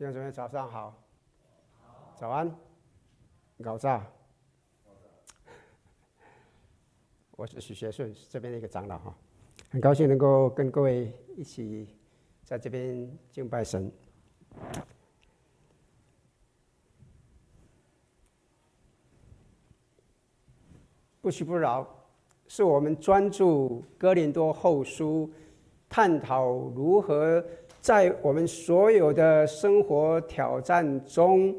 弟兄姊妹，早上好，早安，早上，我是许学顺，这边的一个长老哈，很高兴能够跟各位一起在这边敬拜神。不屈不挠，是我们专注哥林多后书，探讨如何。在我们所有的生活挑战中，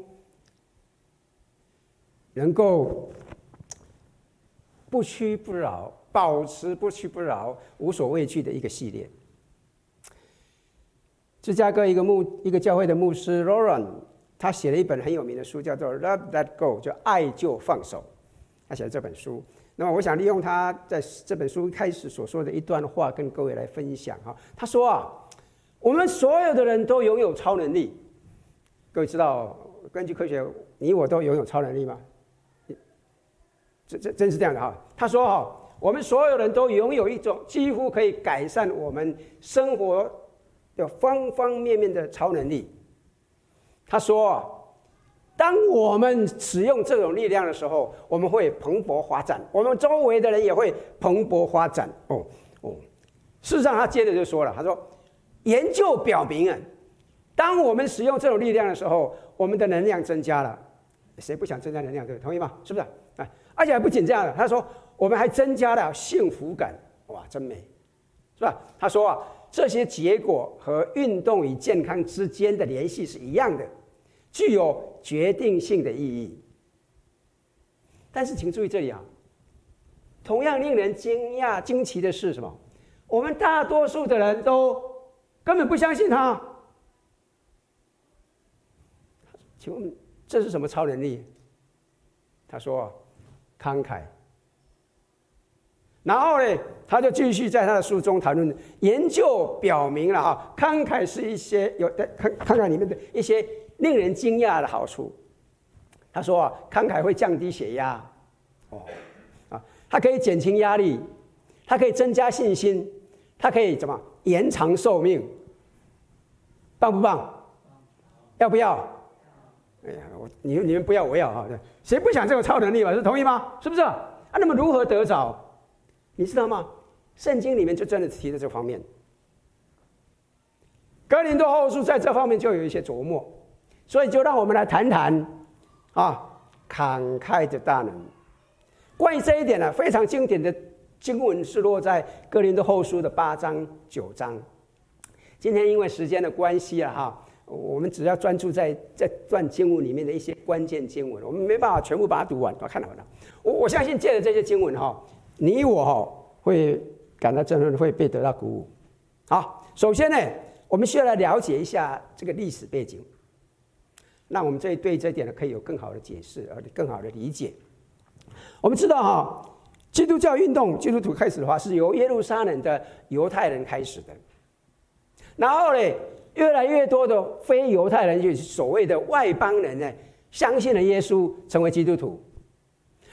能够不屈不挠，保持不屈不挠，无所畏惧的一个系列。芝加哥一个牧一个教会的牧师 Lauren，他写了一本很有名的书，叫做《Love Let Go》，叫爱就放手。他写了这本书，那么我想利用他在这本书开始所说的一段话，跟各位来分享哈。他说啊。我们所有的人都拥有超能力，各位知道，根据科学，你我都拥有超能力吗？这这真是这样的哈。他说哈，我们所有人都拥有一种几乎可以改善我们生活的方方面面的超能力。他说，当我们使用这种力量的时候，我们会蓬勃发展，我们周围的人也会蓬勃发展。哦哦，事实上，他接着就说了，他说。研究表明啊，当我们使用这种力量的时候，我们的能量增加了。谁不想增加能量？对，同意吗？是不是？啊，而且还不仅这样的，他说我们还增加了幸福感。哇，真美，是吧？他说啊，这些结果和运动与健康之间的联系是一样的，具有决定性的意义。但是，请注意这里啊，同样令人惊讶、惊奇的是什么？我们大多数的人都。根本不相信他。请问这是什么超能力？他说：“慷慨。”然后呢，他就继续在他的书中谈论，研究表明了哈，慷慨是一些有的慷慷慨里面的一些令人惊讶的好处。他说啊，慷慨会降低血压，哦，啊，它可以减轻压力，它可以增加信心，它可以怎么？延长寿命，棒不棒？要不要？哎呀，我你你们不要，我要啊！谁不想这种超能力嘛？是同意吗？是不是？啊，那么如何得着？你知道吗？圣经里面就真的提到这方面。哥林多后书在这方面就有一些琢磨，所以就让我们来谈谈啊，慷慨的大能。关于这一点呢，非常经典的。经文是落在哥林多后书的八章九章。今天因为时间的关系啊，哈，我们只要专注在这段经文里面的一些关键经文，我们没办法全部把它读完，都看到了。我我相信借着这些经文哈，你我哈会感到真正会被得到鼓舞。好，首先呢，我们需要来了解一下这个历史背景，那我们这对这一点呢可以有更好的解释，而更好的理解。我们知道哈。基督教运动，基督徒开始的话，是由耶路撒冷的犹太人开始的。然后呢，越来越多的非犹太人，就是所谓的外邦人呢，相信了耶稣，成为基督徒。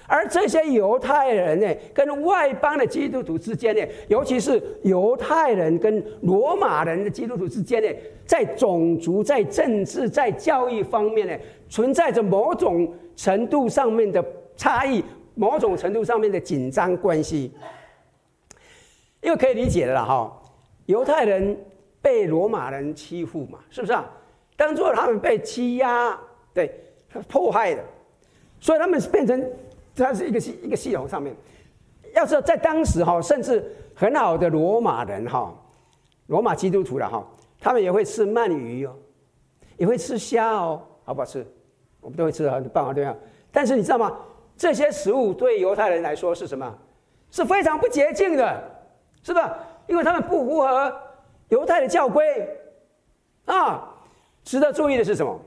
而这些犹太人呢，跟外邦的基督徒之间呢，尤其是犹太人跟罗马人的基督徒之间呢，在种族、在政治、在教育方面呢，存在着某种程度上面的差异。某种程度上面的紧张关系，因为可以理解的了哈。犹太人被罗马人欺负嘛，是不是啊？当做他们被欺压、对迫害的，所以他们是变成它是一个系一个系统上面。要知道，在当时哈，甚至很好的罗马人哈，罗马基督徒了哈，他们也会吃鳗鱼哦，也会吃虾哦，好不好吃？我们都会吃很棒啊，对啊。但是你知道吗？这些食物对犹太人来说是什么？是非常不洁净的，是吧？因为他们不符合犹太的教规啊。值得注意的是什么？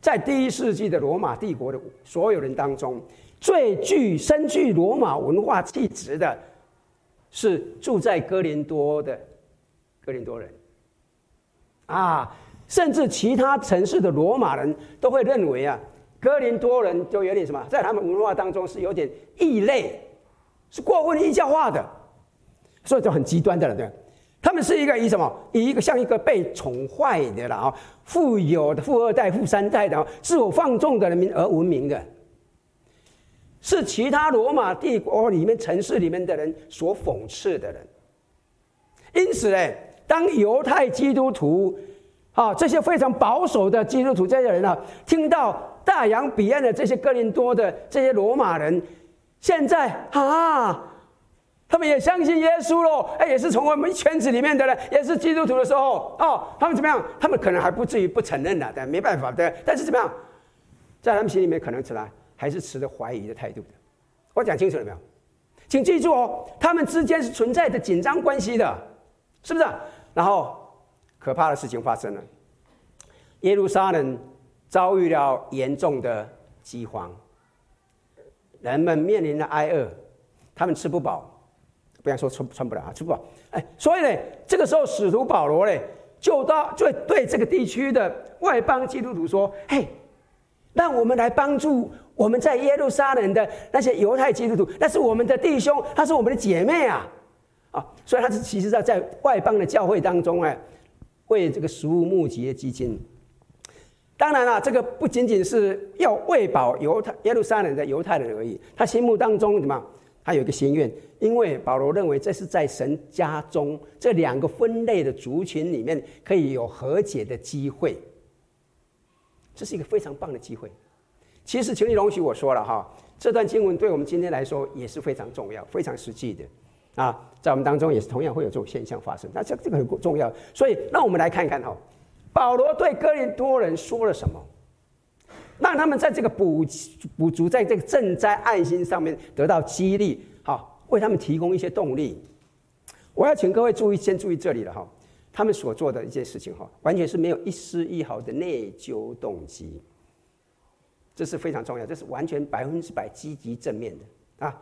在第一世纪的罗马帝国的所有人当中，最具深具罗马文化气质的，是住在哥林多的哥林多人啊。甚至其他城市的罗马人都会认为啊。哥林多人就有点什么，在他们文化当中是有点异类，是过分异教化的，所以就很极端的了。对，他们是一个以什么，以一个像一个被宠坏的了啊，富有的富二代、富三代的自我放纵的人民而闻名的，是其他罗马帝国里面城市里面的人所讽刺的人。因此呢，当犹太基督徒啊这些非常保守的基督徒这些人啊，听到大洋彼岸的这些哥林多的这些罗马人，现在啊。他们也相信耶稣喽，哎，也是从我们圈子里面的人，也是基督徒的时候，哦，他们怎么样？他们可能还不至于不承认了，但没办法的。但是怎么样，在他们心里面可能起来还是持着怀疑的态度的。我讲清楚了没有？请记住哦，他们之间是存在着紧张关系的，是不是？然后可怕的事情发生了，耶路撒冷遭遇了严重的饥荒，人们面临着挨饿，他们吃不饱。不要说穿穿不了啊，吃不饱。哎，所以呢，这个时候使徒保罗呢，就到就对这个地区的外邦基督徒说：“嘿，让我们来帮助我们在耶路撒冷的那些犹太基督徒，那是我们的弟兄，他是我们的姐妹啊！啊，所以他是其实在在外邦的教会当中啊，为这个食物募集的基金。当然了，这个不仅仅是要喂饱犹太耶路撒冷的犹太人而已，他心目当中什么？他有一个心愿，因为保罗认为这是在神家中这两个分类的族群里面可以有和解的机会，这是一个非常棒的机会。其实，请你容许我说了哈，这段经文对我们今天来说也是非常重要、非常实际的啊，在我们当中也是同样会有这种现象发生。那这这个很重要，所以让我们来看看哈，保罗对哥林多人说了什么。让他们在这个补补足，在这个赈灾爱心上面得到激励，好，为他们提供一些动力。我要请各位注意，先注意这里了哈，他们所做的一件事情哈，完全是没有一丝一毫的内疚动机，这是非常重要，这是完全百分之百积极正面的啊。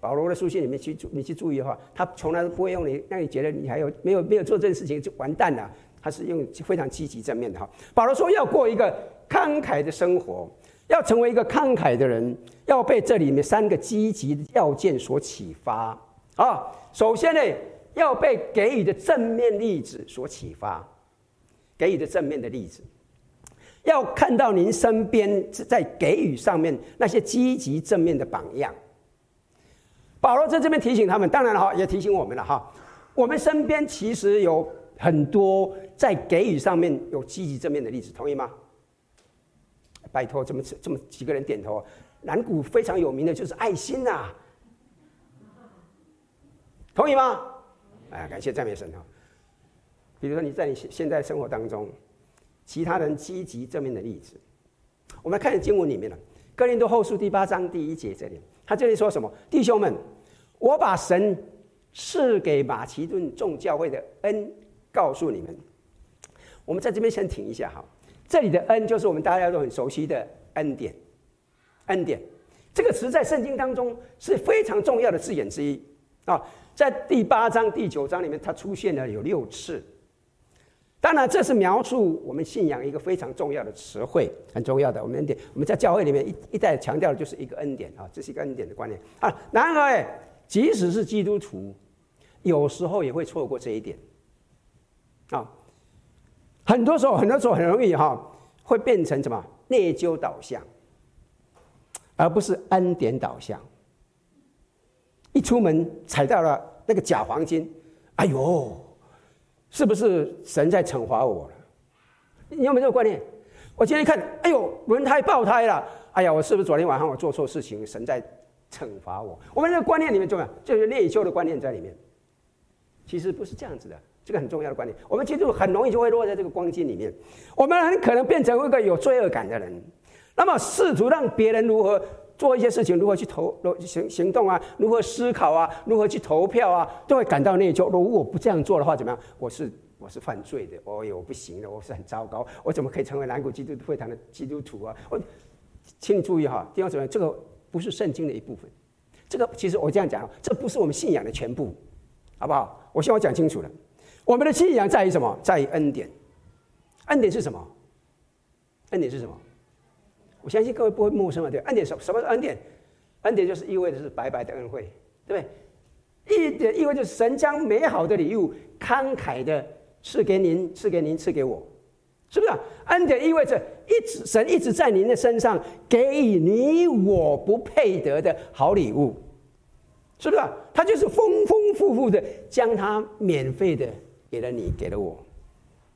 保罗的书信里面去注，你去注意的话，他从来都不会用你让你觉得你还有没有没有做这件事情就完蛋了，他是用非常积极正面的哈。保罗说要过一个。慷慨的生活，要成为一个慷慨的人，要被这里面三个积极的要件所启发啊。首先呢，要被给予的正面例子所启发，给予的正面的例子，要看到您身边在给予上面那些积极正面的榜样。保罗在这边提醒他们，当然了哈，也提醒我们了哈，我们身边其实有很多在给予上面有积极正面的例子，同意吗？拜托，这么这么几个人点头。南谷非常有名的就是爱心呐、啊，同意吗？哎，感谢赞美神哈。比如说你在你现现在生活当中，其他人积极正面的例子，我们来看经文里面了，《哥林多后书》第八章第一节这里，他这里说什么？弟兄们，我把神赐给马其顿众教会的恩告诉你们。我们在这边先停一下哈。这里的恩就是我们大家都很熟悉的恩典，恩典这个词在圣经当中是非常重要的字眼之一啊，在第八章、第九章里面，它出现了有六次。当然，这是描述我们信仰一个非常重要的词汇，很重要的。我们恩典，我们在教会里面一一再强调的就是一个恩典啊，这是一个恩典的观念啊。然而，即使是基督徒，有时候也会错过这一点啊。很多时候，很多时候很容易哈，会变成什么内疚导向，而不是恩典导向。一出门踩到了那个假黄金，哎呦，是不是神在惩罚我了？你有没有这个观念？我今天一看，哎呦，轮胎爆胎了，哎呀，我是不是昨天晚上我做错事情，神在惩罚我？我们这个观念里面重要，就是内疚的观念在里面。其实不是这样子的。这个很重要的观点，我们其实很容易就会落在这个光景里面，我们很可能变成一个有罪恶感的人，那么试图让别人如何做一些事情，如何去投行行动啊，如何思考啊，如何去投票啊，都会感到内疚。如果我不这样做的话，怎么样？我是我是犯罪的，哦哟，我不行的，我是很糟糕，我怎么可以成为南谷基督会堂的基督徒啊？我，请你注意哈，弟兄姊妹，这个不是圣经的一部分，这个其实我这样讲，这不是我们信仰的全部，好不好？我希望我讲清楚了。我们的信仰在于什么？在于恩典。恩典是什么？恩典是什么？我相信各位不会陌生啊。对，恩典什什么是恩典？恩典就是意味着是白白的恩惠，对不对？一点意味着神将美好的礼物慷慨的赐给您，赐给您，赐给我，是不是？恩典意味着一直神一直在您的身上给予你我不配得的好礼物，是不是？他就是丰丰富富的将他免费的给了你，给了我，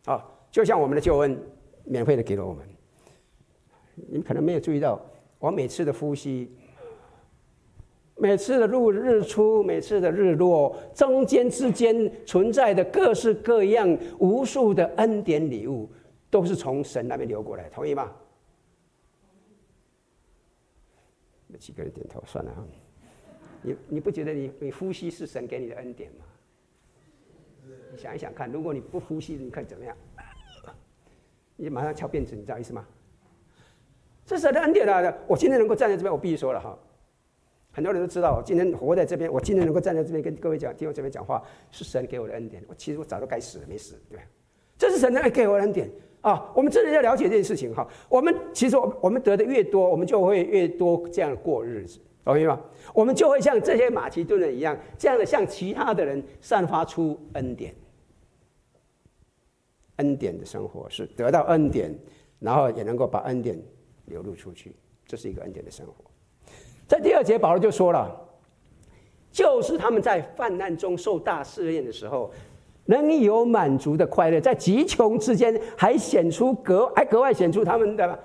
啊，就像我们的救恩免费的给了我们。你们可能没有注意到，我每次的呼吸。每次的日日出，每次的日落，中间之间存在的各式各样、无数的恩典礼物，都是从神那边流过来，同意吗？有几个人点头，算了啊。你你不觉得你你呼吸是神给你的恩典吗？你想一想看，如果你不呼吸，你看怎么样？你马上翘辫子，你知道意思吗？这是神的恩典来的。我今天能够站在这边，我必须说了哈。很多人都知道，我今天活在这边，我今天能够站在这边跟各位讲，听我这边讲话，是神给我的恩典。我其实我早都该死了，没死，对？这是神的给我的恩典啊！我们真的要了解这件事情哈。我们其实我们得的越多，我们就会越多这样过日子，OK 吗？我们就会像这些马其顿人一样，这样的向其他的人散发出恩典。恩典的生活是得到恩典，然后也能够把恩典流露出去，这是一个恩典的生活。在第二节，保罗就说了，就是他们在患难中受大试炼的时候，能有满足的快乐，在极穷之间还显出格还格外显出他们的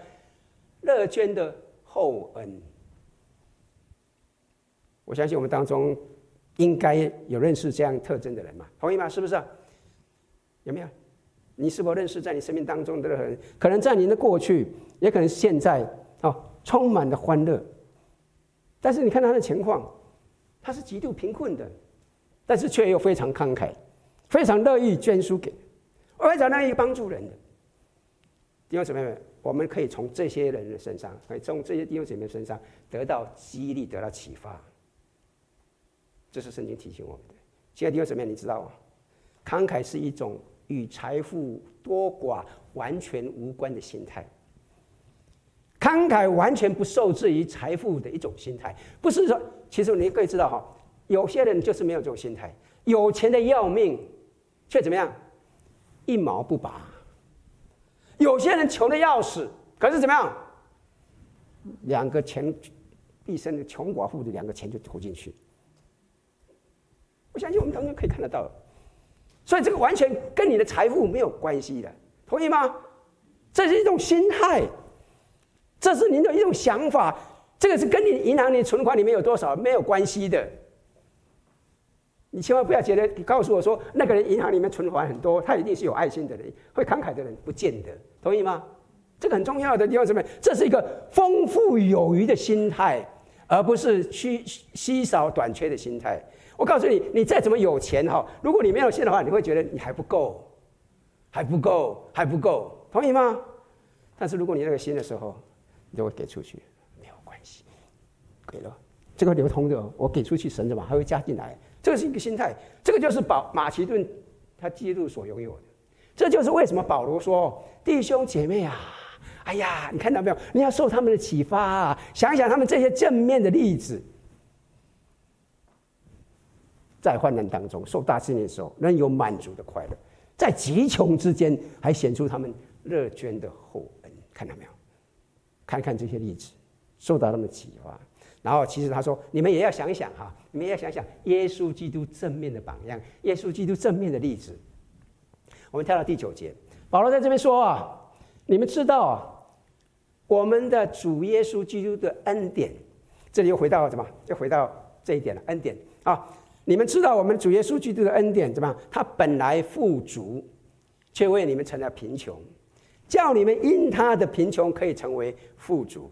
乐捐的厚恩。我相信我们当中应该有认识这样特征的人嘛？同意吗？是不是？有没有？你是否认识在你生命当中的人？可能在你的过去，也可能现在哦，充满了欢乐。但是你看他的情况，他是极度贫困的，但是却又非常慷慨，非常乐意捐书给，非常乐意帮助人的。弟兄姊妹们，我们可以从这些人的身上，可以从这些弟兄姊妹身上得到激励，得到启发。这是圣经提醒我们的。亲爱的弟兄姊妹，你知道吗？慷慨是一种与财富多寡完全无关的心态。慷慨完全不受制于财富的一种心态，不是说，其实你可以知道哈，有些人就是没有这种心态，有钱的要命，却怎么样，一毛不拔；有些人穷的要死，可是怎么样，两个钱，毕生的穷寡妇的两个钱就投进去。我相信我们当中可以看得到，所以这个完全跟你的财富没有关系的，同意吗？这是一种心态。这是您的一种想法，这个是跟你银行里存款里面有多少没有关系的。你千万不要觉得，你告诉我说那个人银行里面存款很多，他一定是有爱心的人，会慷慨的人，不见得，同意吗？这个很重要的地方什么？这是一个丰富有余的心态，而不是稀稀少短缺的心态。我告诉你，你再怎么有钱哈，如果你没有心的话，你会觉得你还不够，还不够，还不够，同意吗？但是如果你那个心的时候，你就会给出去，没有关系，给了这个流通的，我给出去，神怎么还会加进来？这个是一个心态，这个就是保马其顿他基督所拥有的。这就是为什么保罗说：“弟兄姐妹啊，哎呀，你看到没有？你要受他们的启发啊，想一想他们这些正面的例子，在患难当中受大试炼的时候，能有满足的快乐，在极穷之间还显出他们乐捐的厚恩，看到没有？”看看这些例子，受到他们启发。然后，其实他说：“你们也要想一想哈，你们也要想想耶稣基督正面的榜样，耶稣基督正面的例子。”我们跳到第九节，保罗在这边说啊：“你们知道啊，我们的主耶稣基督的恩典，这里又回到什么？又回到这一点了，恩典啊！你们知道我们主耶稣基督的恩典怎么样？他本来富足，却为你们成了贫穷。”叫你们因他的贫穷可以成为富足。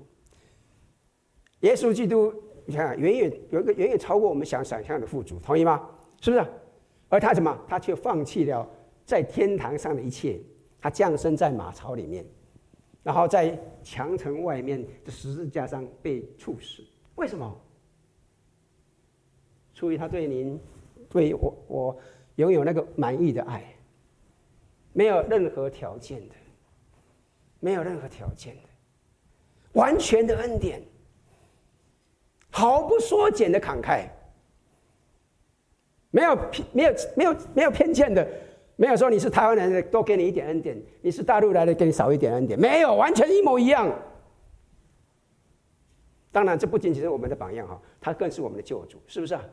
耶稣基督，你看，远远有一个远远超过我们想想象的富足，同意吗？是不是？而他什么？他却放弃了在天堂上的一切，他降生在马槽里面，然后在墙城外面的十字架上被处死。为什么？出于他对您、对我、我拥有那个满意的爱，没有任何条件的。没有任何条件的，完全的恩典，毫不缩减的慷慨，没有偏没有没有没有偏见的，没有说你是台湾人的多给你一点恩典，你是大陆来的给你少一点恩典，没有，完全一模一样。当然，这不仅仅是我们的榜样哈，他更是我们的救主，是不是啊？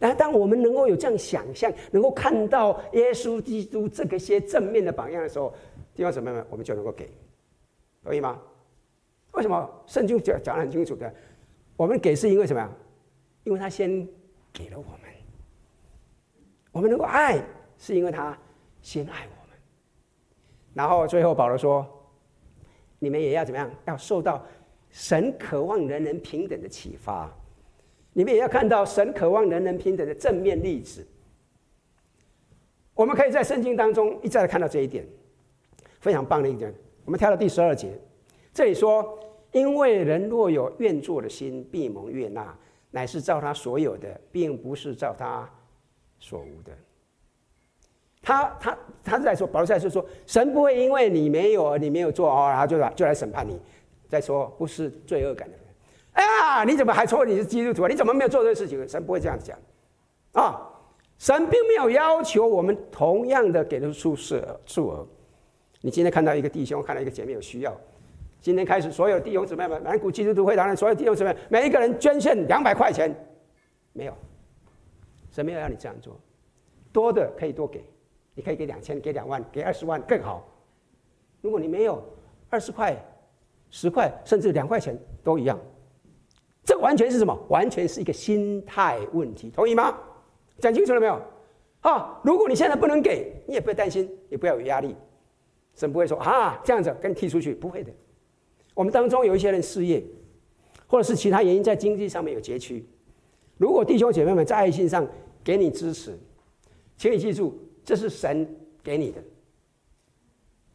但当我们能够有这样想象，能够看到耶稣基督这个些正面的榜样的时候，弟兄姊妹们，我们就能够给，可以吗？为什么圣经讲讲得很清楚的？我们给是因为什么呀？因为他先给了我们。我们能够爱，是因为他先爱我们。然后最后保罗说：“你们也要怎么样？要受到。”神渴望人人平等的启发，你们也要看到神渴望人人平等的正面例子。我们可以在圣经当中一再的看到这一点，非常棒的一点。我们跳到第十二节，这里说：“因为人若有愿做的心，必蒙悦纳，乃是照他所有的，并不是照他所无的。”他他他是在说，保罗在说说，神不会因为你没有，你没有做哦，然后就来就来审判你。再说，不是罪恶感的啊。你怎么还说你是基督徒啊？你怎么没有做这个事情？神不会这样讲啊！神并没有要求我们同样的给出数额数额。你今天看到一个弟兄，看到一个姐妹有需要，今天开始，所有弟兄姊妹们，南谷基督徒会堂的所有弟兄姊妹，每一个人捐献两百块钱，没有，神没有让你这样做。多的可以多给，你可以给两千，给两万，给二十万更好。如果你没有二十块。十块甚至两块钱都一样，这完全是什么？完全是一个心态问题，同意吗？讲清楚了没有？啊，如果你现在不能给，你也不要担心，也不要有压力，神不会说啊这样子跟你踢出去，不会的。我们当中有一些人失业，或者是其他原因在经济上面有拮据，如果弟兄姐妹们在爱心上给你支持，请你记住，这是神给你的，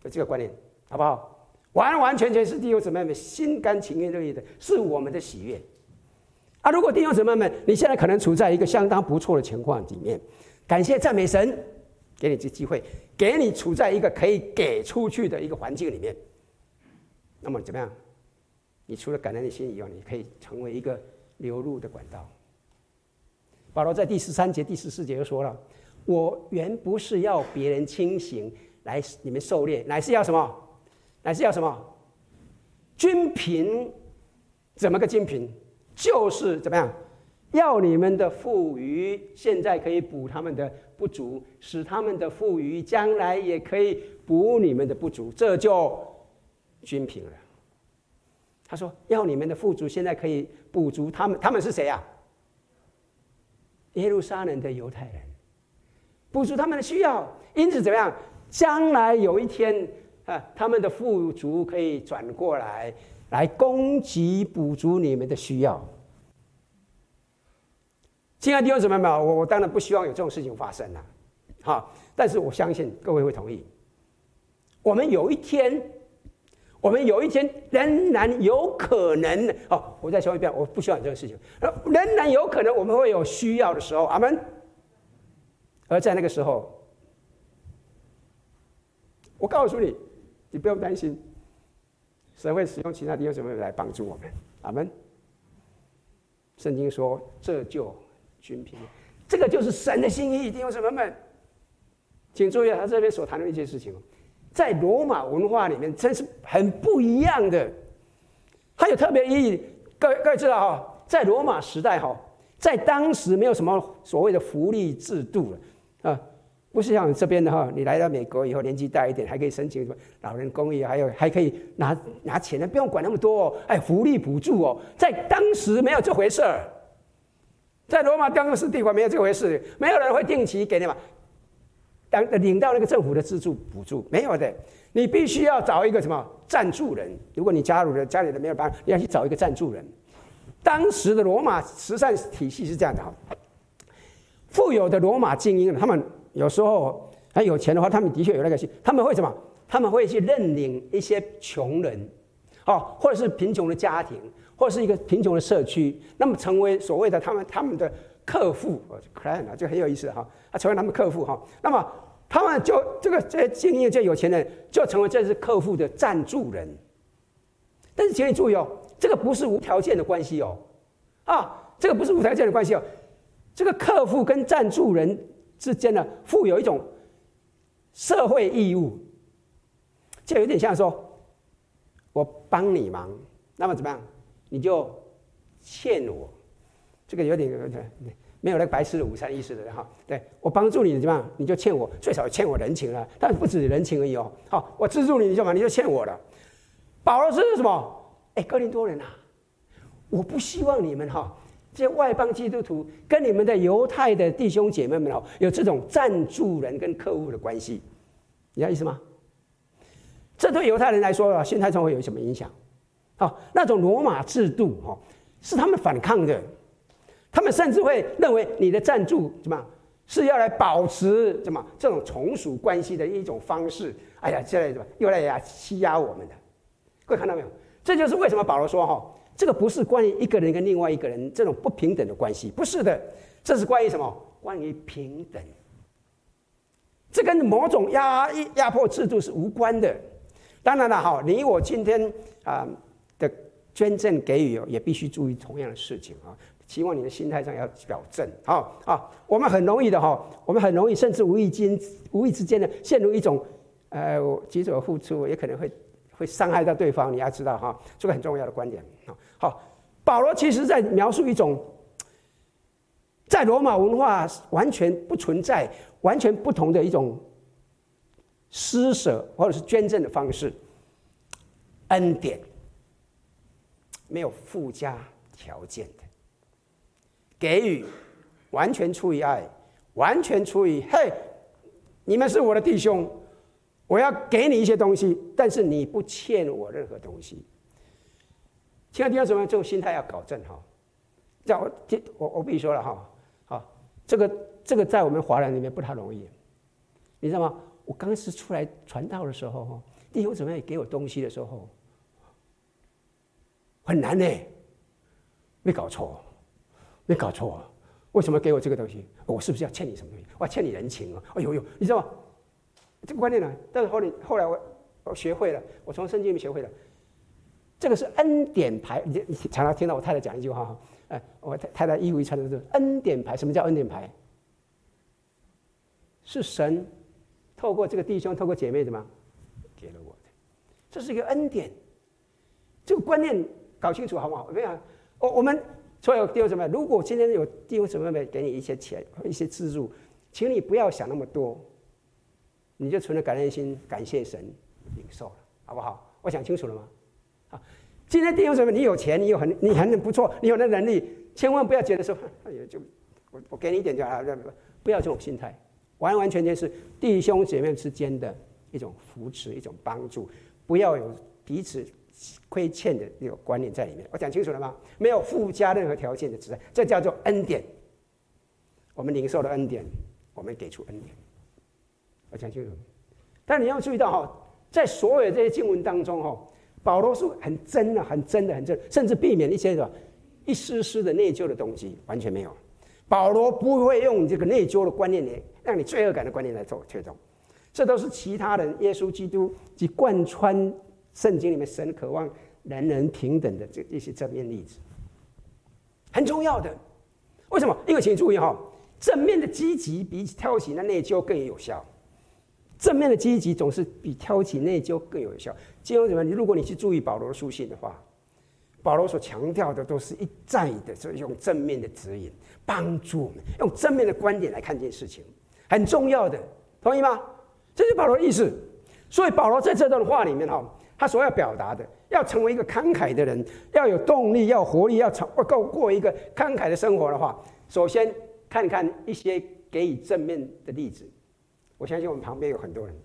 有这个观念，好不好？完完全全是弟兄姊妹们心甘情愿乐意的，是我们的喜悦。啊，如果弟兄姊妹们你现在可能处在一个相当不错的情况里面，感谢赞美神，给你这机会，给你处在一个可以给出去的一个环境里面。那么怎么样？你除了感恩的心以外，你可以成为一个流入的管道。保罗在第十三节、第十四节又说了：“我原不是要别人清醒来你们狩猎，乃是要什么？”乃是要什么？均凭，怎么个均凭？就是怎么样？要你们的富余，现在可以补他们的不足，使他们的富余将来也可以补你们的不足，这就均平了。他说：要你们的富足，现在可以补足他们。他们是谁啊？耶路撒冷的犹太人，补足他们的需要。因此怎么样？将来有一天。啊，他们的富足可以转过来，来供给补足你们的需要。亲爱的弟兄姊妹们，我我当然不希望有这种事情发生了，哈！但是我相信各位会同意，我们有一天，我们有一天仍然有可能哦。我再说一遍，我不希望有这种事情，仍然有可能我们会有需要的时候，阿门。而在那个时候，我告诉你。你不用担心，神会使用其他弟兄姊妹来帮助我们。阿门。圣经说：“这就均平，这个就是神的心意。”弟兄姊妹们，请注意他这边所谈的一件事情，在罗马文化里面真是很不一样的，它有特别意义。各位各位知道哈，在罗马时代哈，在当时没有什么所谓的福利制度了啊。不是像这边的哈，你来到美国以后，年纪大一点还可以申请什么老人公寓，还有还可以拿拿钱的，不用管那么多哦。哎，福利补助哦，在当时没有这回事儿，在罗马当时帝国没有这回事，没有人会定期给你嘛，当领到那个政府的资助补助没有的，你必须要找一个什么赞助人。如果你加入了家里的没有办法，你要去找一个赞助人。当时的罗马慈善体系是这样的哈，富有的罗马精英他们。有时候他有钱的话，他们的确有那个心，他们会什么？他们会去认领一些穷人，哦，或者是贫穷的家庭，或者是一个贫穷的社区，那么成为所谓的他们他们的客户，client 啊，就很有意思哈，啊，成为他们客户哈，那么他们就这个这些精英、这有钱人，就成为这是客户的赞助人。但是请你注意哦，这个不是无条件的关系哦，啊，这个不是无条件的关系哦，这个客户跟赞助人。之间呢，富有一种社会义务，就有点像说，我帮你忙，那么怎么样，你就欠我，这个有点有点没有那个白吃的午餐意思的哈。对，我帮助你怎么样，你就欠我，最少欠我人情了。但不止人情而已哦。好，我资助你，你就嘛，你就欠我了。保罗是什么？哎，哥林多人啊，我不希望你们哈。这些外邦基督徒跟你们的犹太的弟兄姐妹们哦，有这种赞助人跟客户的关系，你知道意思吗？这对犹太人来说啊，心态上会有什么影响？好，那种罗马制度哈，是他们反抗的，他们甚至会认为你的赞助怎么是要来保持怎么这种从属关系的一种方式？哎呀，这来怎么又来呀欺压我们的？各位看到没有？这就是为什么保罗说哈。这个不是关于一个人跟另外一个人这种不平等的关系，不是的，这是关于什么？关于平等。这跟某种压压迫制度是无关的。当然了，哈，你我今天啊的捐赠给予也必须注意同样的事情啊。希望你的心态上要表正。好啊，我们很容易的哈，我们很容易甚至无意间无意之间的陷入一种呃，举手付出也可能会。会伤害到对方，你要知道哈，这个很重要的观点。好，保罗其实在描述一种在罗马文化完全不存在、完全不同的一种施舍或者是捐赠的方式，恩典，没有附加条件的给予，完全出于爱，完全出于嘿，你们是我的弟兄。我要给你一些东西，但是你不欠我任何东西。亲爱的弟兄姊妹，这种心态要搞正哈。叫我我我必须说了哈，好，这个这个在我们华人里面不太容易，你知道吗？我刚开始出来传道的时候，弟兄姊妹给我东西的时候，很难呢。没搞错，没搞错，为什么给我这个东西？我是不是要欠你什么东西？我要欠你人情啊！哎呦呦，你知道吗？这个观念呢，但是后来后来我我学会了，我从圣经里面学会了，这个是恩典牌。你你常常听到我太太讲一句话哈，哎，我太太太一五一传的是恩典牌。什么叫恩典牌？是神透过这个弟兄、透过姐妹什么给了我的？这是一个恩典。这个观念搞清楚好不好？没有，我我们所有弟兄姊妹，如果今天有弟兄姊妹给你一些钱、一些资助，请你不要想那么多。你就存了感恩心，感谢神，领受了，好不好？我讲清楚了吗？好，今天弟兄姊妹，你有钱，你有很，你很不错，你有那能力，千万不要觉得说，哎呀，就我我给你一点就好了，不要这种心态，完完全全是弟兄姐妹之间的一种扶持，一种帮助，不要有彼此亏欠的那个观念在里面。我讲清楚了吗？没有附加任何条件的慈爱，这叫做恩典。我们领受了恩典，我们给出恩典。讲清楚，但你要注意到哈，在所有这些经文当中哈，保罗是很真的、很真的、很真，甚至避免一些什么一丝丝的内疚的东西，完全没有。保罗不会用这个内疚的观念来让你罪恶感的观念来做推动，这都是其他人耶稣基督及贯穿圣经里面神渴望人人平等的这一些正面例子，很重要的。为什么？因为请注意哈，正面的积极比挑起那内疚更有效。正面的积极总是比挑起内疚更有效。结果什么？你如果你去注意保罗的书信的话，保罗所强调的都是一再的，就是用正面的指引，帮助我们用正面的观点来看这件事情，很重要的，同意吗？这是保罗的意思。所以保罗在这段话里面哈，他所要表达的，要成为一个慷慨的人，要有动力，要活力，要成够过一个慷慨的生活的话，首先看看一些给予正面的例子。我相信我们旁边有很多人，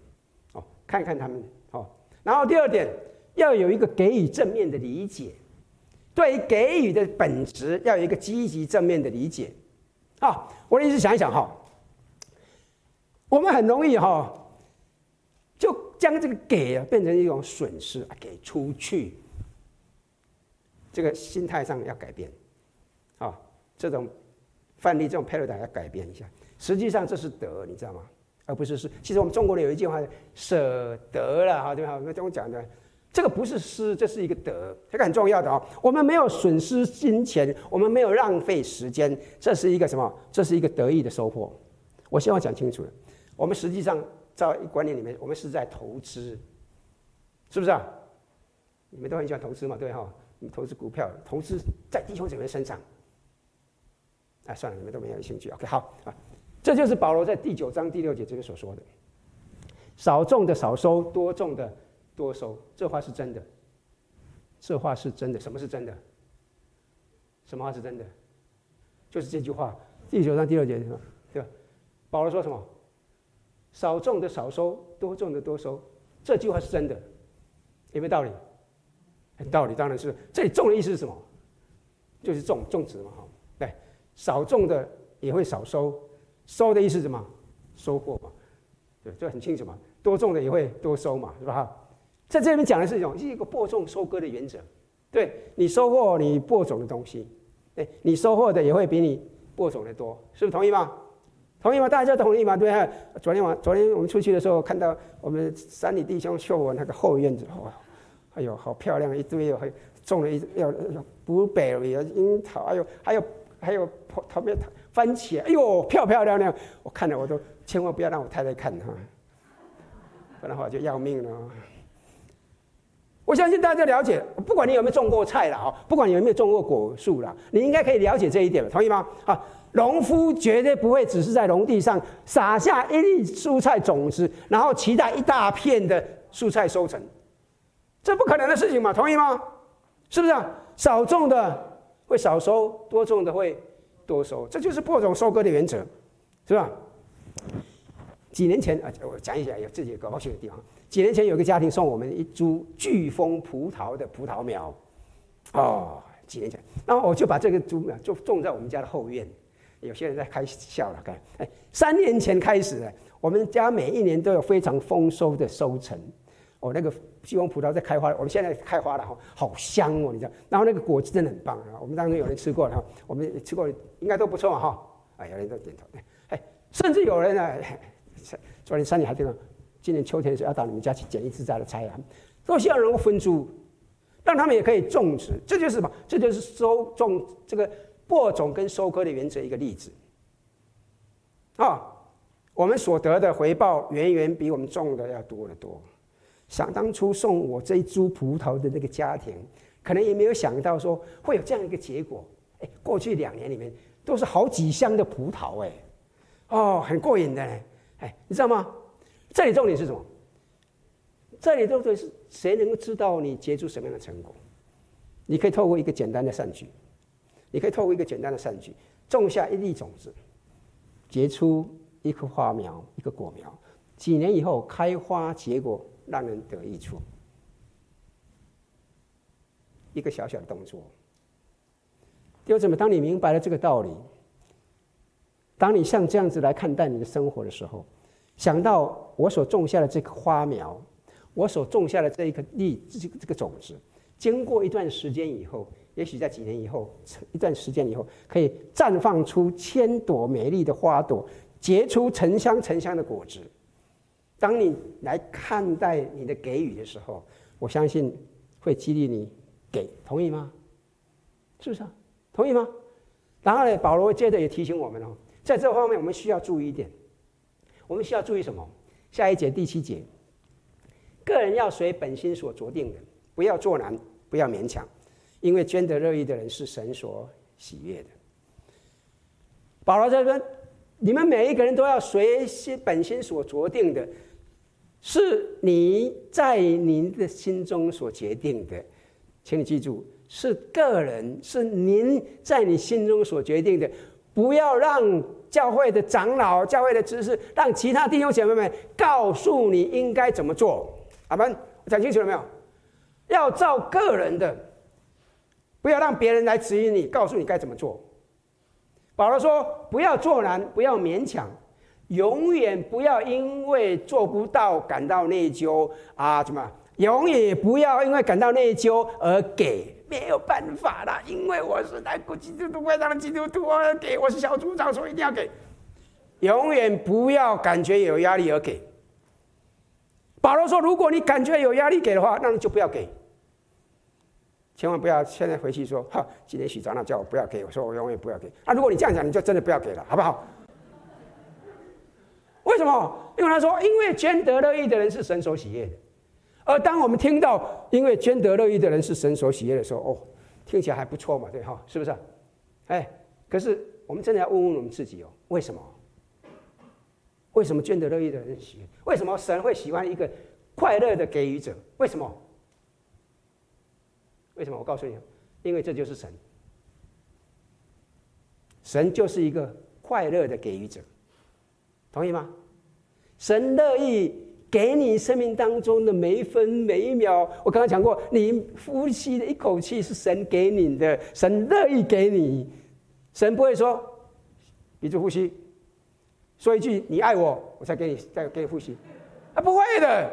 哦，看看他们，哦，然后第二点，要有一个给予正面的理解，对于给予的本质要有一个积极正面的理解，啊，我的意思想一想哈，我们很容易哈，就将这个给啊变成一种损失啊，给出去，这个心态上要改变，啊，这种范例这种 paradigm 要改变一下，实际上这是德，你知道吗？而不是施，其实我们中国人有一句话，舍得了哈，对吧？我们讲的这个不是施，这是一个德，这个很重要的哦。我们没有损失金钱，我们没有浪费时间，这是一个什么？这是一个得意的收获。我希望讲清楚了。我们实际上在观念里面，我们是在投资，是不是啊？你们都很喜欢投资嘛，对哈？你们投资股票，投资在弟兄姊妹身上。哎，算了，你们都没有兴趣。OK，好啊，这就是保罗在第九章第六节这边所说的：少种的少收，多种的多收。这话是真的，这话是真的。什么是真的？什么话是真的？就是这句话，第九章第六节是吧？对吧？保罗说什么？少种的少收，多种的多收。这句话是真的，有没有道理？道理当然是。这里种的意思是什么？就是种种植嘛，哈。少种的也会少收，收的意思是什么？收获嘛，对，这很清楚嘛。多种的也会多收嘛，是吧？在这里面讲的是一种是一个播种收割的原则。对，你收获你播种的东西，哎，你收获的也会比你播种的多，是不是同意吗？同意吗？大家同意吗？对啊。昨天晚昨天我们出去的时候，看到我们三里弟兄秀我那个后院子，哇，哎呦，好漂亮，一堆还种了一要要 blueberry 啊，樱桃，还有还有。还有旁边番茄，哎呦，漂漂亮亮！我看了我都千万不要让我太太看哈，不然的话就要命了。我相信大家了解，不管你有没有种过菜了啊，不管你有没有种过果树了，你应该可以了解这一点，同意吗？啊，农夫绝对不会只是在农地上撒下一粒蔬菜种子，然后期待一大片的蔬菜收成，这不可能的事情嘛，同意吗？是不是啊？少种的。会少收，多种的会多收，这就是播种收割的原则，是吧？几年前啊，我讲一下有自己高兴的地方。几年前有个家庭送我们一株巨峰葡萄的葡萄苗，哦，几年前，然后我就把这个株苗就种在我们家的后院。有些人在开笑了，看，哎，三年前开始，我们家每一年都有非常丰收的收成。哦，那个巨峰葡萄在开花，我们现在开花了哈，好香哦，你知道？然后那个果子真的很棒啊，我们当中有人吃过了哈，我们吃过应该都不错哈。哎，有人都点头，哎，甚至有人呢，昨天三年还听到，今年秋天的时候要到你们家去捡一枝摘来采啊，都希望能够分株，让他们也可以种植，这就是什么？这就是收种这个播种跟收割的原则一个例子。啊，我们所得的回报远远比我们种的要多得多。想当初送我这一株葡萄的那个家庭，可能也没有想到说会有这样一个结果。哎，过去两年里面都是好几箱的葡萄，哎，哦，很过瘾的，哎，你知道吗？这里重点是什么？这里重点是谁能够知道你结出什么样的成果？你可以透过一个简单的善举，你可以透过一个简单的善举，种下一粒种子，结出一棵花苗，一个果苗，几年以后开花结果。让人得益处，一个小小的动作。弟兄姊妹，当你明白了这个道理，当你像这样子来看待你的生活的时候，想到我所种下的这棵花苗，我所种下的这一颗粒，这个这个种子，经过一段时间以后，也许在几年以后，一段时间以后，可以绽放出千朵美丽的花朵，结出沉香沉香的果子。当你来看待你的给予的时候，我相信会激励你给，同意吗？是不是啊？同意吗？然后呢，保罗接着也提醒我们哦，在这方面我们需要注意一点，我们需要注意什么？下一节第七节，个人要随本心所酌定的，不要作难，不要勉强，因为捐得乐意的人是神所喜悦的。保罗在说，你们每一个人都要随心本心所酌定的。是你在您的心中所决定的，请你记住，是个人，是您在你心中所决定的，不要让教会的长老、教会的知识，让其他弟兄姐妹们告诉你应该怎么做。阿门，讲清楚了没有？要照个人的，不要让别人来指引你，告诉你该怎么做。保罗说：不要做难，不要勉强。永远不要因为做不到感到内疚啊！怎么？永远不要因为感到内疚而给，没有办法了，因为我是南国基督徒会堂的基督徒，我要给，我是小组长，所以一定要给。永远不要感觉有压力而给。保罗说：“如果你感觉有压力给的话，那你就不要给。千万不要现在回去说，哈，今天许长老叫我不要给，我说我永远不要给。那如果你这样讲，你就真的不要给了，好不好？”为什么？因为他说，因为捐得乐意的人是神所喜悦的。而当我们听到因为捐得乐意的人是神所喜悦的时候，哦，听起来还不错嘛，对哈，是不是？哎，可是我们真的要问问我们自己哦，为什么？为什么捐得乐意的人喜悦？为什么神会喜欢一个快乐的给予者？为什么？为什么？我告诉你，因为这就是神。神就是一个快乐的给予者，同意吗？神乐意给你生命当中的每一分每一秒。我刚刚讲过，你呼吸的一口气是神给你的，神乐意给你。神不会说鼻子呼吸，说一句“你爱我”，我才给你再给你呼吸，啊，不会的。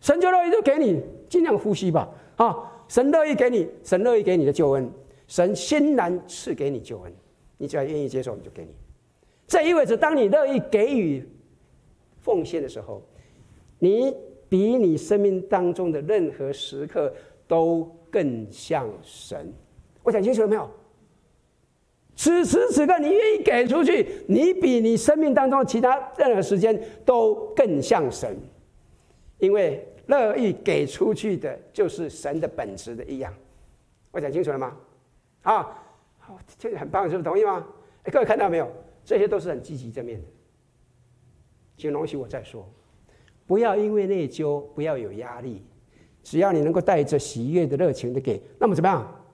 神就乐意就给你，尽量呼吸吧。啊，神乐意给你，神乐意给你的救恩，神欣然赐给你救恩。你只要愿意接受，你就给你。这意味着，当你乐意给予奉献的时候，你比你生命当中的任何时刻都更像神。我讲清楚了没有？此时此刻，你愿意给出去，你比你生命当中其他任何时间都更像神，因为乐意给出去的，就是神的本质的一样。我讲清楚了吗？啊。这个很棒，是不是同意吗？各位看到没有？这些都是很积极正面的。请容许我再说，不要因为内疚，不要有压力。只要你能够带着喜悦的热情的给，那么怎么样？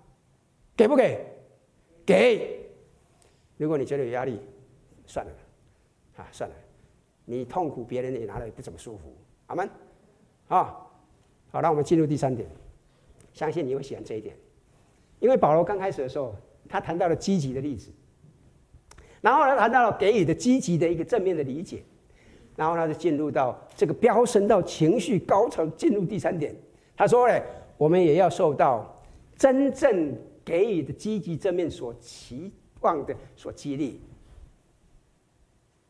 给不给？给。如果你觉得有压力，算了，啊，算了。你痛苦，别人也拿得不怎么舒服。阿门。啊，好，那我们进入第三点。相信你会喜欢这一点，因为保罗刚开始的时候。他谈到了积极的例子，然后呢，谈到了给予的积极的一个正面的理解，然后他就进入到这个飙升到情绪高潮，进入第三点。他说嘞，我们也要受到真正给予的积极正面所期望的所激励。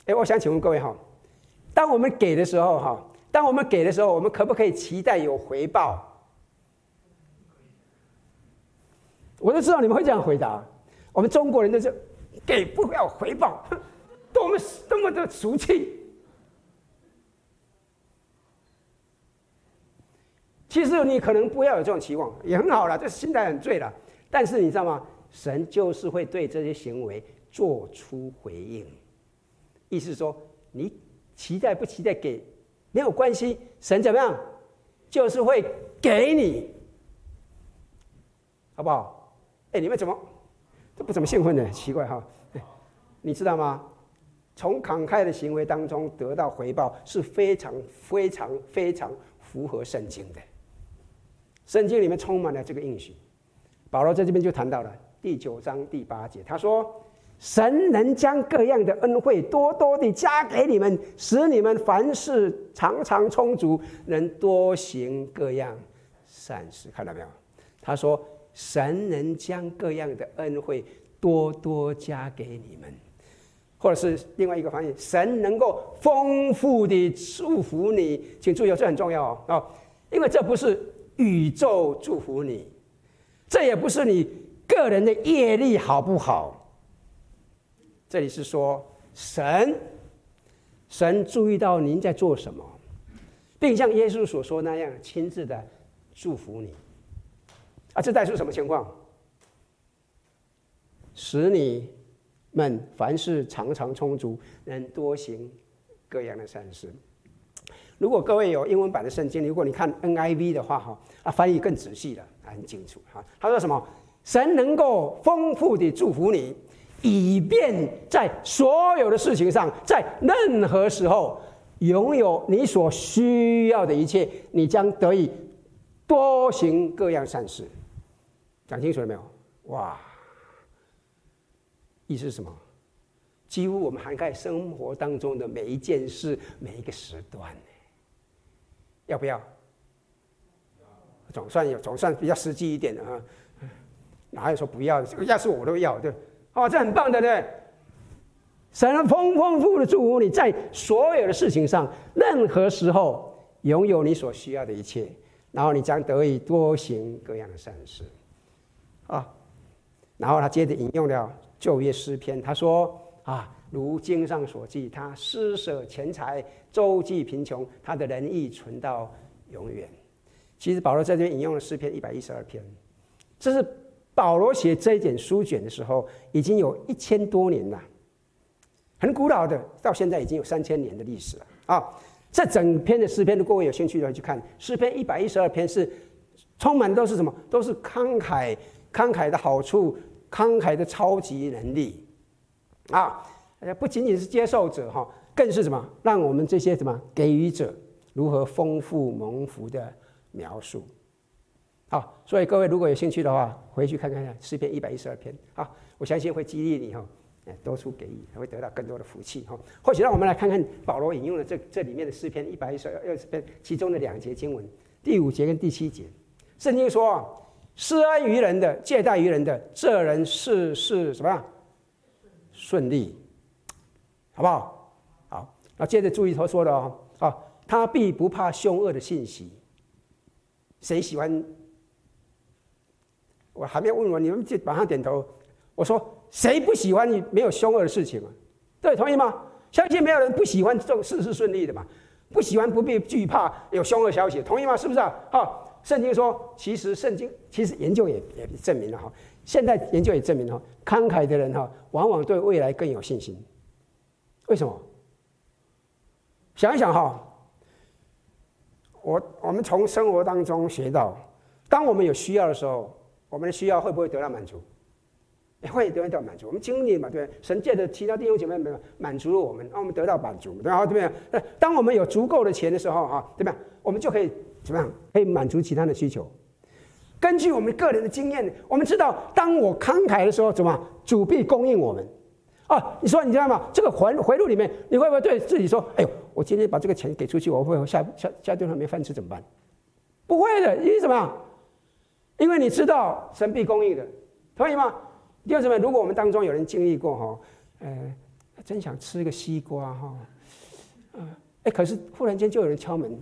哎，我想请问各位哈，当我们给的时候哈，当我们给的时候，我们可不可以期待有回报？我就知道你们会这样回答。我们中国人都是给不要回报，多么多么的俗气。其实你可能不要有这种期望，也很好了，这心态很对了。但是你知道吗？神就是会对这些行为做出回应。意思说，你期待不期待给没有关系，神怎么样，就是会给你，好不好？哎，你们怎么都不怎么兴奋呢？奇怪哈！你知道吗？从慷慨的行为当中得到回报是非常非常非常符合圣经的。圣经里面充满了这个应许。保罗在这边就谈到了第九章第八节，他说：“神能将各样的恩惠多多地加给你们，使你们凡事常常充足，能多行各样善事。”看到没有？他说。神能将各样的恩惠多多加给你们，或者是另外一个翻译，神能够丰富的祝福你。请注意，这很重要哦，因为这不是宇宙祝福你，这也不是你个人的业力好不好。这里是说神，神注意到您在做什么，并像耶稣所说那样亲自的祝福你。啊，这代表什么情况？使你们凡事常常充足，能多行各样的善事。如果各位有英文版的圣经，如果你看 NIV 的话，哈，啊，翻译更仔细了，很清楚。哈，他说什么？神能够丰富地祝福你，以便在所有的事情上，在任何时候，拥有你所需要的一切，你将得以多行各样善事。讲清楚了没有？哇！意思是什么？几乎我们涵盖生活当中的每一件事、每一个时段，要不要？总算有，总算比较实际一点的啊！哪有说不要？这个要是我都要，对哦，这很棒对不，对。神丰丰富的祝福你在所有的事情上，任何时候拥有你所需要的一切，然后你将得以多行各样的善事。啊，然后他接着引用了旧约诗篇，他说：“啊，如经上所记，他施舍钱财，周济贫穷，他的仁义存到永远。其实保罗在这边引用了诗篇一百一十二篇，这是保罗写这一卷书卷的时候，已经有一千多年了，很古老的，到现在已经有三千年的历史了啊！这整篇的诗篇，如果各位有兴趣的话，去看诗篇一百一十二篇，是充满都是什么？都是慷慨，慷慨的好处，慷慨的超级能力啊！不仅仅是接受者哈，更是什么？让我们这些什么给予者如何丰富蒙福的描述。好，所以各位如果有兴趣的话，回去看看诗篇一百一十二篇。好，我相信会激励你哈，多出给予，会得到更多的福气哈。或许让我们来看看保罗引用的这这里面的诗篇一百一十二篇其中的两节经文，第五节跟第七节。圣经说：“施恩于人的，借贷于人的，这人事事什么？顺利。”好不好？好，那接着注意他说的哦，啊，他必不怕凶恶的信息。谁喜欢？我还没有问我，你们就马上点头。我说，谁不喜欢你没有凶恶的事情啊？对，同意吗？相信没有人不喜欢这种事事顺利的嘛。不喜欢不必惧怕有凶恶消息，同意吗？是不是啊？好，圣经说，其实圣经其实研究也也证明了哈，现在研究也证明了，慷慨的人哈，往往对未来更有信心。为什么？想一想哈，我我们从生活当中学到，当我们有需要的时候，我们的需要会不会得到满足？也会得到满足。我们经历嘛，对，神借着其他弟兄姐妹们满足了我们，让我们得到满足，对吧？对不对？那当我们有足够的钱的时候，哈，对吧？我们就可以怎么样？可以满足其他的需求。根据我们个人的经验，我们知道，当我慷慨的时候，怎么？主必供应我们。啊，你说你知道吗？这个回回路里面，你会不会对自己说：“哎呦，我今天把这个钱给出去，我会不会下下下顿饭没饭吃怎么办？”不会的，因为什么？因为你知道神必供应的，同意吗？弟兄姊妹，如果我们当中有人经历过哈，呃，真想吃个西瓜哈，嗯，哎，可是忽然间就有人敲门，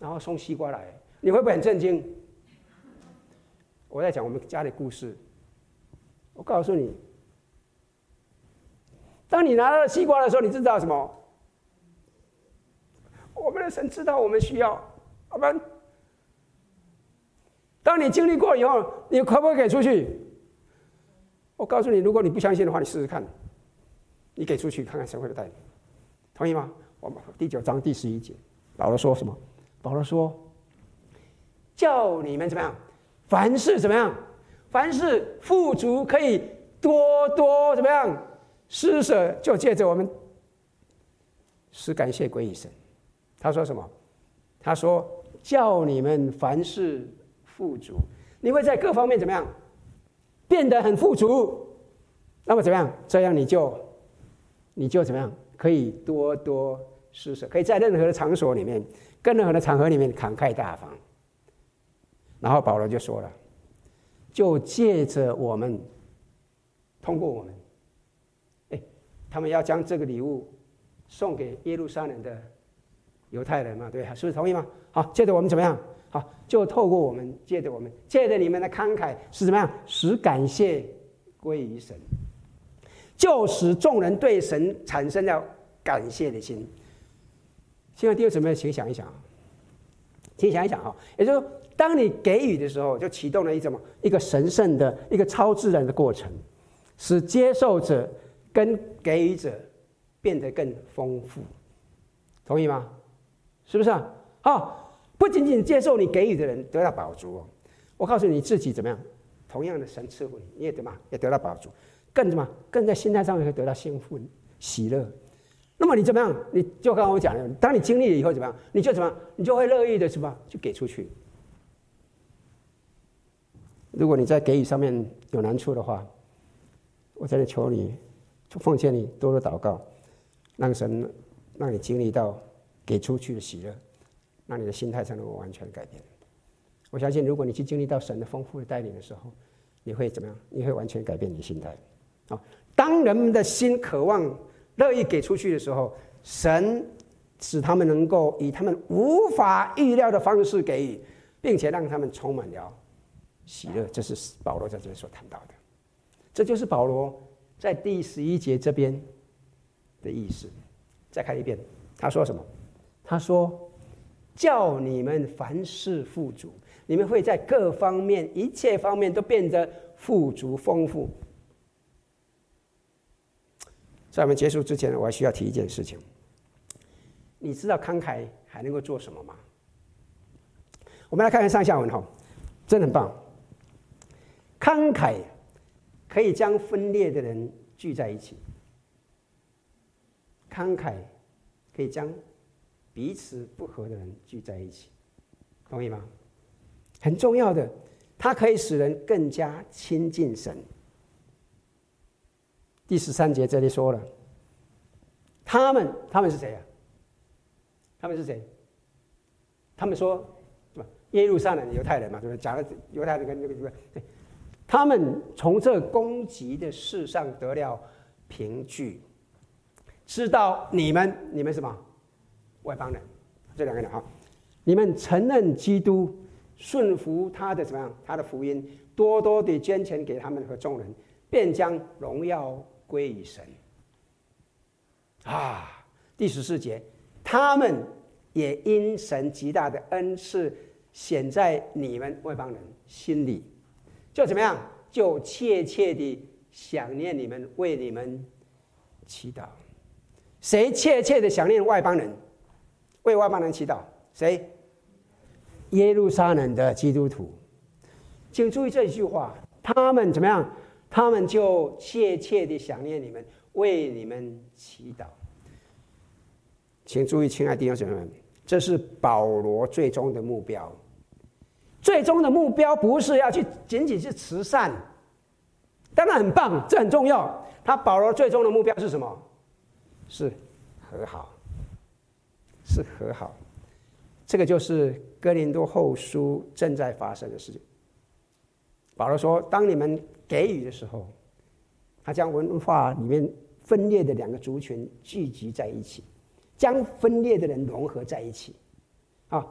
然后送西瓜来，你会不会很震惊？我在讲我们家里故事，我告诉你。当你拿到西瓜的时候，你知道什么？我们的神知道我们需要，好吧？当你经历过以后，你可不可以给出去？我告诉你，如果你不相信的话，你试试看，你给出去看看神会不会带你，同意吗？我们第九章第十一节，保罗说什么？保罗说：“叫你们怎么样？凡事怎么样？凡事富足，可以多多怎么样？”施舍就借着我们是感谢归于神。他说什么？他说叫你们凡事富足，你会在各方面怎么样？变得很富足。那么怎么样？这样你就你就怎么样？可以多多施舍，可以在任何的场所里面，跟任何的场合里面慷慨大方。然后保罗就说了，就借着我们，通过我们。哎他们要将这个礼物送给耶路撒冷的犹太人嘛？对，是不是同意吗？好，借着我们怎么样？好，就透过我们，借着我们，借着你们的慷慨是怎么样？使感谢归于神，就使众人对神产生了感谢的心。现在弟兄姊妹，请想一想，请想一想哈，也就是说，当你给予的时候，就启动了一种一个神圣的一个超自然的过程，使接受者。跟给予者变得更丰富，同意吗？是不是啊？好，不仅仅接受你给予的人得到饱足哦，我告诉你，自己怎么样？同样的，神赐福你，你也得嘛，也得到饱足，更什么？更在心态上也会得到幸福、喜乐。那么你怎么样？你就刚刚我讲的，当你经历了以后怎么样？你就怎么样？你就会乐意的什么？就给出去。如果你在给予上面有难处的话，我在这求你。就奉劝你多多祷告，让神让你经历到给出去的喜乐，让你的心态才能够完全改变。我相信，如果你去经历到神的丰富的带领的时候，你会怎么样？你会完全改变你的心态。啊，当人们的心渴望、乐意给出去的时候，神使他们能够以他们无法预料的方式给予，并且让他们充满了喜乐。这是保罗在这里所谈到的。这就是保罗。在第十一节这边的意思。再看一遍，他说什么？他说：“叫你们凡事富足，你们会在各方面、一切方面都变得富足丰富。”在我们结束之前，我还需要提一件事情。你知道慷慨还能够做什么吗？我们来看看上下文哈，真的很棒。慷慨可以将分裂的人聚在一起，慷慨可以将彼此不和的人聚在一起，同意吗？很重要的，它可以使人更加亲近神。第十三节这里说了，他们他们是谁呀、啊？他们是谁？他们说，是吧？耶路撒冷犹太人嘛，对不对？讲了犹太人跟那个对不对？他们从这攻击的事上得了凭据，知道你们你们什么外邦人，这两个人哈，你们承认基督，顺服他的怎么样？他的福音，多多的捐钱给他们和众人，便将荣耀。归于神啊！第十四节，他们也因神极大的恩赐显在你们外邦人心里，就怎么样？就切切的想念你们，为你们祈祷。谁切切的想念外邦人，为外邦人祈祷？谁？耶路撒冷的基督徒。请注意这一句话，他们怎么样？他们就切切的想念你们，为你们祈祷。请注意，亲爱的弟兄姊妹们，这是保罗最终的目标。最终的目标不是要去仅仅是慈善，当然很棒，这很重要。他保罗最终的目标是什么？是和好，是和好。这个就是哥林多后书正在发生的事情。保罗说：“当你们……”给予的时候，他将文化里面分裂的两个族群聚集在一起，将分裂的人融合在一起。啊，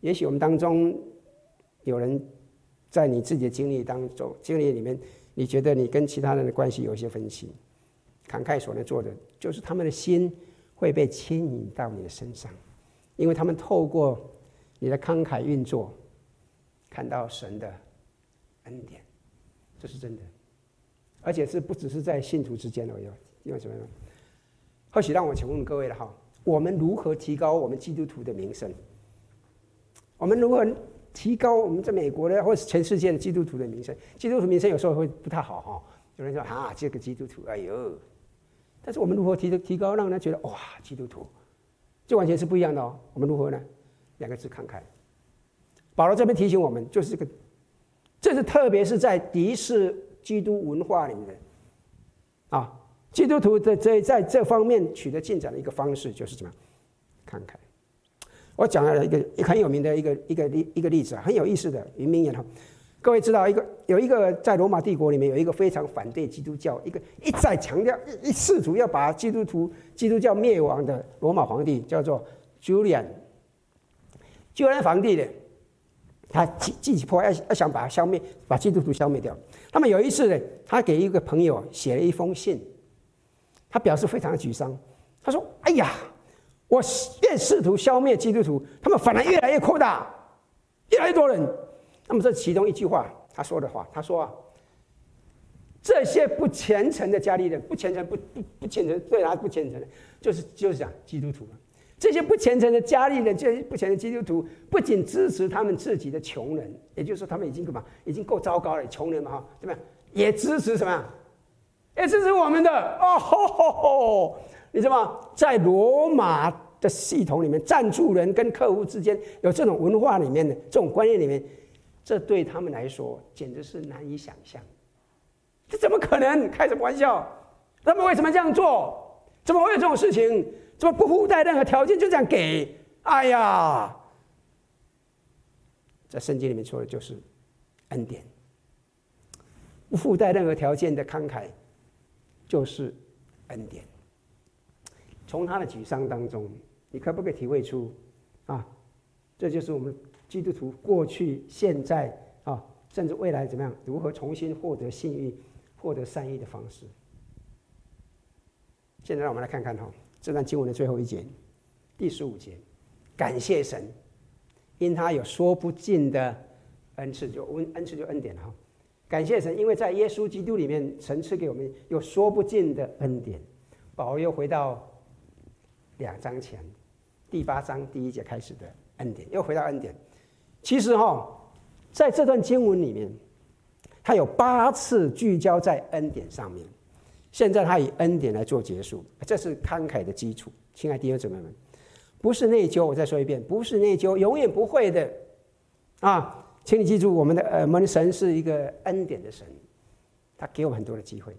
也许我们当中有人在你自己的经历当中、经历里面，你觉得你跟其他人的关系有一些分歧。慷慨所能做的，就是他们的心会被牵引到你的身上，因为他们透过你的慷慨运作，看到神的恩典。这是真的，而且是不只是在信徒之间而已。因为什么呢？或许让我请问各位了哈，我们如何提高我们基督徒的名声？我们如何提高我们在美国的或是全世界的基督徒的名声？基督徒名声有时候会不太好哈。有人说啊，这个基督徒，哎呦！但是我们如何提的提高，让人觉得哇，基督徒，这完全是不一样的哦。我们如何呢？两个字：慷慨。保罗这边提醒我们，就是这个。这是特别是在敌视基督文化里面的啊，基督徒在这在这方面取得进展的一个方式就是怎么样？慷慨。我讲了一个很有名的一个一个例一个例子啊，很有意思的一名言哈。各位知道一个有一个在罗马帝国里面有一个非常反对基督教，一个一再强调一一试图要把基督徒基督教灭亡的罗马皇帝叫做 Julian。Julian 皇帝的。他积积极迫，要要想把他消灭，把基督徒消灭掉。那么有一次呢，他给一个朋友写了一封信，他表示非常沮丧。他说：“哎呀，我越试图消灭基督徒，他们反而越来越扩大，越来越多人。”那么这其中一句话，他说的话，他说啊：“这些不虔诚的加利人，不虔诚，不不不虔诚，对他不虔诚的，就是就是讲基督徒。”这些不虔诚的加利人，这些不虔诚基督徒，不仅支持他们自己的穷人，也就是说，他们已经干嘛？已经够糟糕了，穷人嘛，哈，怎么样？也支持什么？也支持我们的哦吼吼吼！你知道吗？在罗马的系统里面，赞助人跟客户之间有这种文化里面的这种观念里面，这对他们来说简直是难以想象。这怎么可能？开什么玩笑？他们为什么这样做？怎么会有这种事情？怎么不附带任何条件就这样给？哎呀，在圣经里面说的就是恩典，不附带任何条件的慷慨就是恩典。从他的沮丧当中，你可不可以体会出啊？这就是我们基督徒过去、现在啊，甚至未来怎么样？如何重新获得信誉、获得善意的方式？现在让我们来看看哈，这段经文的最后一节，第十五节，感谢神，因他有说不尽的恩赐，就恩恩赐就恩典哈。感谢神，因为在耶稣基督里面，神赐给我们有说不尽的恩典。保罗又回到两章前，第八章第一节开始的恩典，又回到恩典。其实哈，在这段经文里面，他有八次聚焦在恩典上面。现在他以恩典来做结束，这是慷慨的基础。亲爱的弟兄姊妹们，不是内疚，我再说一遍，不是内疚，永远不会的啊。请你记住，我们的呃，我们的神是一个恩典的神，他给我们很多的机会。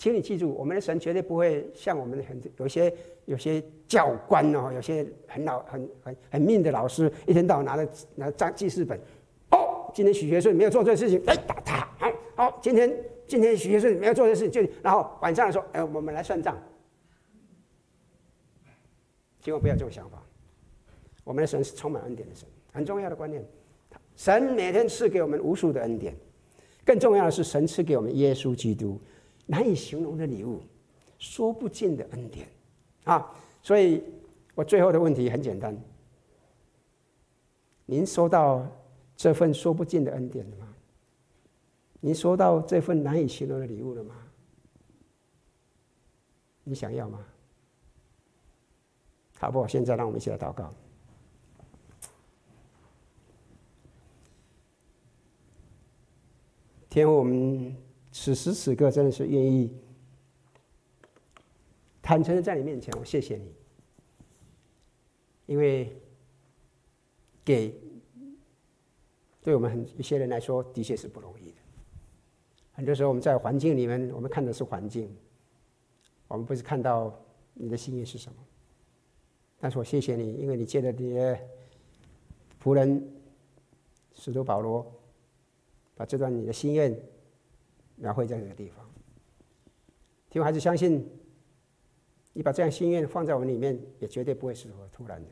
请你记住，我们的神绝对不会像我们的很有些有些教官哦，有些很老很很很命的老师，一天到晚拿着拿着记事本，哦，今天许学顺没有做这事情，哎，打他，好，好，今天今天许学顺没有做这事情，就然后晚上的时候，哎，我们来算账。千万不要这种想法，我们的神是充满恩典的神，很重要的观念。神每天赐给我们无数的恩典，更重要的是，神赐给我们耶稣基督难以形容的礼物，说不尽的恩典啊！所以，我最后的问题很简单：您收到这份说不尽的恩典了吗？您收到这份难以形容的礼物了吗？你想要吗？好不好？现在让我们一起来祷告。天父，我们此时此刻真的是愿意坦诚的在你面前，我谢谢你，因为给对我们很一些人来说的确是不容易的。很多时候我们在环境里面，我们看的是环境，我们不是看到你的心意是什么。但是我谢谢你，因为你借着你的仆人使徒保罗。把这段你的心愿描绘在这个地方，听我还是相信，你把这样心愿放在我们里面，也绝对不会是说突然的。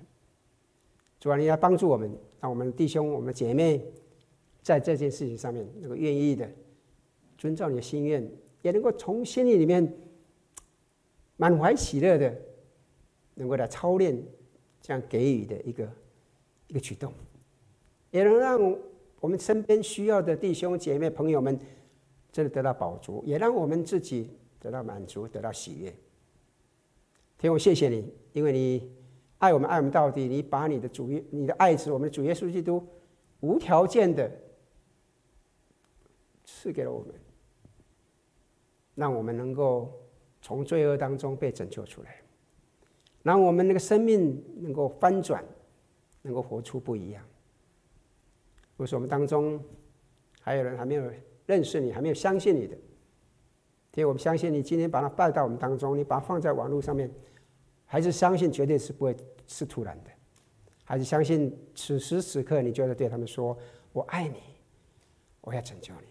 主啊，你要帮助我们，让我们的弟兄、我们的姐妹，在这件事情上面能够愿意的遵照你的心愿，也能够从心里里面满怀喜乐的，能够来操练这样给予的一个一个举动，也能让。我们身边需要的弟兄姐妹朋友们，真的得到饱足，也让我们自己得到满足，得到喜悦。天父，谢谢你，因为你爱我们，爱我们到底。你把你的主、你的爱子，我们的主耶稣基督，无条件的赐给了我们，让我们能够从罪恶当中被拯救出来，让我们那个生命能够翻转，能够活出不一样。或是我们当中还有人还没有认识你，还没有相信你的，所以我们相信你今天把它带到我们当中，你把它放在网络上面，还是相信绝对是不会是突然的，还是相信此时此刻你就在对他们说：“我爱你，我要拯救你，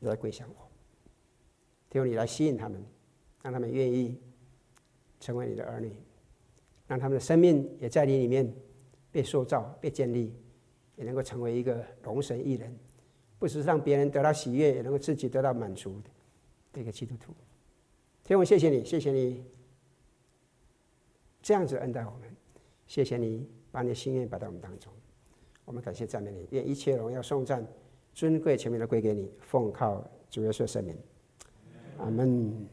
你来归向我。”用你来吸引他们，让他们愿意成为你的儿女，让他们的生命也在你里面被塑造、被建立。也能够成为一个龙神益人，不只是让别人得到喜悦，也能够自己得到满足的这个基督徒。天父，谢谢你，谢谢你这样子恩待我们，谢谢你把你的心愿摆在我们当中。我们感谢赞美你，愿一切荣耀颂赞尊贵全面的归给你，奉靠主耶稣圣名，阿门。